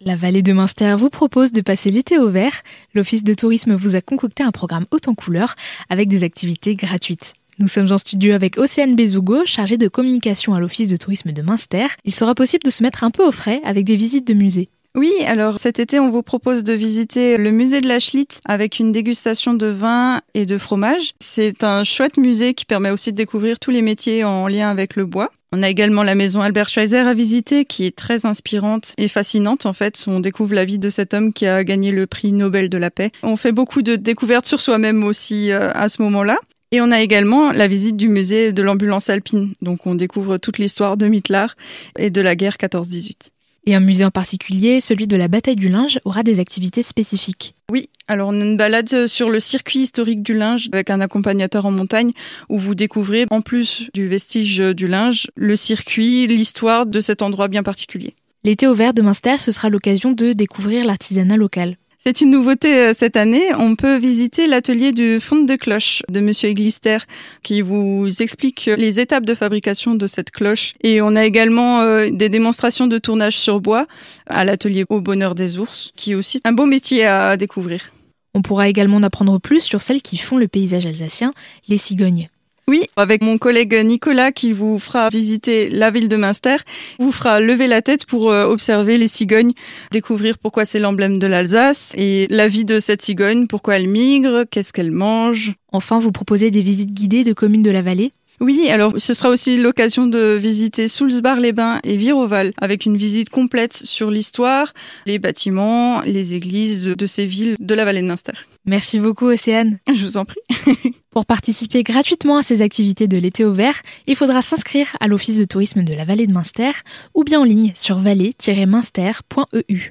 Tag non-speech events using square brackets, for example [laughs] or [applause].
La vallée de Münster vous propose de passer l'été au vert. L'Office de tourisme vous a concocté un programme haute en couleurs avec des activités gratuites. Nous sommes en studio avec Océane Bezougo, chargée de communication à l'Office de tourisme de Münster. Il sera possible de se mettre un peu au frais avec des visites de musées. Oui, alors cet été, on vous propose de visiter le musée de la Schlitt avec une dégustation de vin et de fromage. C'est un chouette musée qui permet aussi de découvrir tous les métiers en lien avec le bois. On a également la maison Albert Schweitzer à visiter qui est très inspirante et fascinante en fait. On découvre la vie de cet homme qui a gagné le prix Nobel de la paix. On fait beaucoup de découvertes sur soi-même aussi euh, à ce moment-là. Et on a également la visite du musée de l'ambulance alpine. Donc on découvre toute l'histoire de Mitlar et de la guerre 14-18. Et un musée en particulier, celui de la bataille du linge, aura des activités spécifiques. Oui, alors on a une balade sur le circuit historique du linge avec un accompagnateur en montagne où vous découvrez, en plus du vestige du linge, le circuit, l'histoire de cet endroit bien particulier. L'été au vert de Münster, ce sera l'occasion de découvrir l'artisanat local. C'est une nouveauté euh, cette année. On peut visiter l'atelier du fond de cloche de Monsieur Eglister qui vous explique les étapes de fabrication de cette cloche. Et on a également euh, des démonstrations de tournage sur bois à l'atelier Au Bonheur des Ours, qui est aussi un beau métier à découvrir. On pourra également en apprendre plus sur celles qui font le paysage alsacien, les cigognes. Oui, avec mon collègue Nicolas qui vous fera visiter la ville de Münster, vous fera lever la tête pour euh, observer les cigognes, découvrir pourquoi c'est l'emblème de l'Alsace et la vie de cette cigogne, pourquoi elle migre, qu'est-ce qu'elle mange. Enfin, vous proposez des visites guidées de communes de la vallée? Oui, alors ce sera aussi l'occasion de visiter Soulsbar-les-Bains et Viroval avec une visite complète sur l'histoire, les bâtiments, les églises de ces villes de la vallée de Münster. Merci beaucoup Océane. Je vous en prie. [laughs] Pour participer gratuitement à ces activités de l'été au vert, il faudra s'inscrire à l'Office de tourisme de la vallée de Münster ou bien en ligne sur vallée-münster.eu.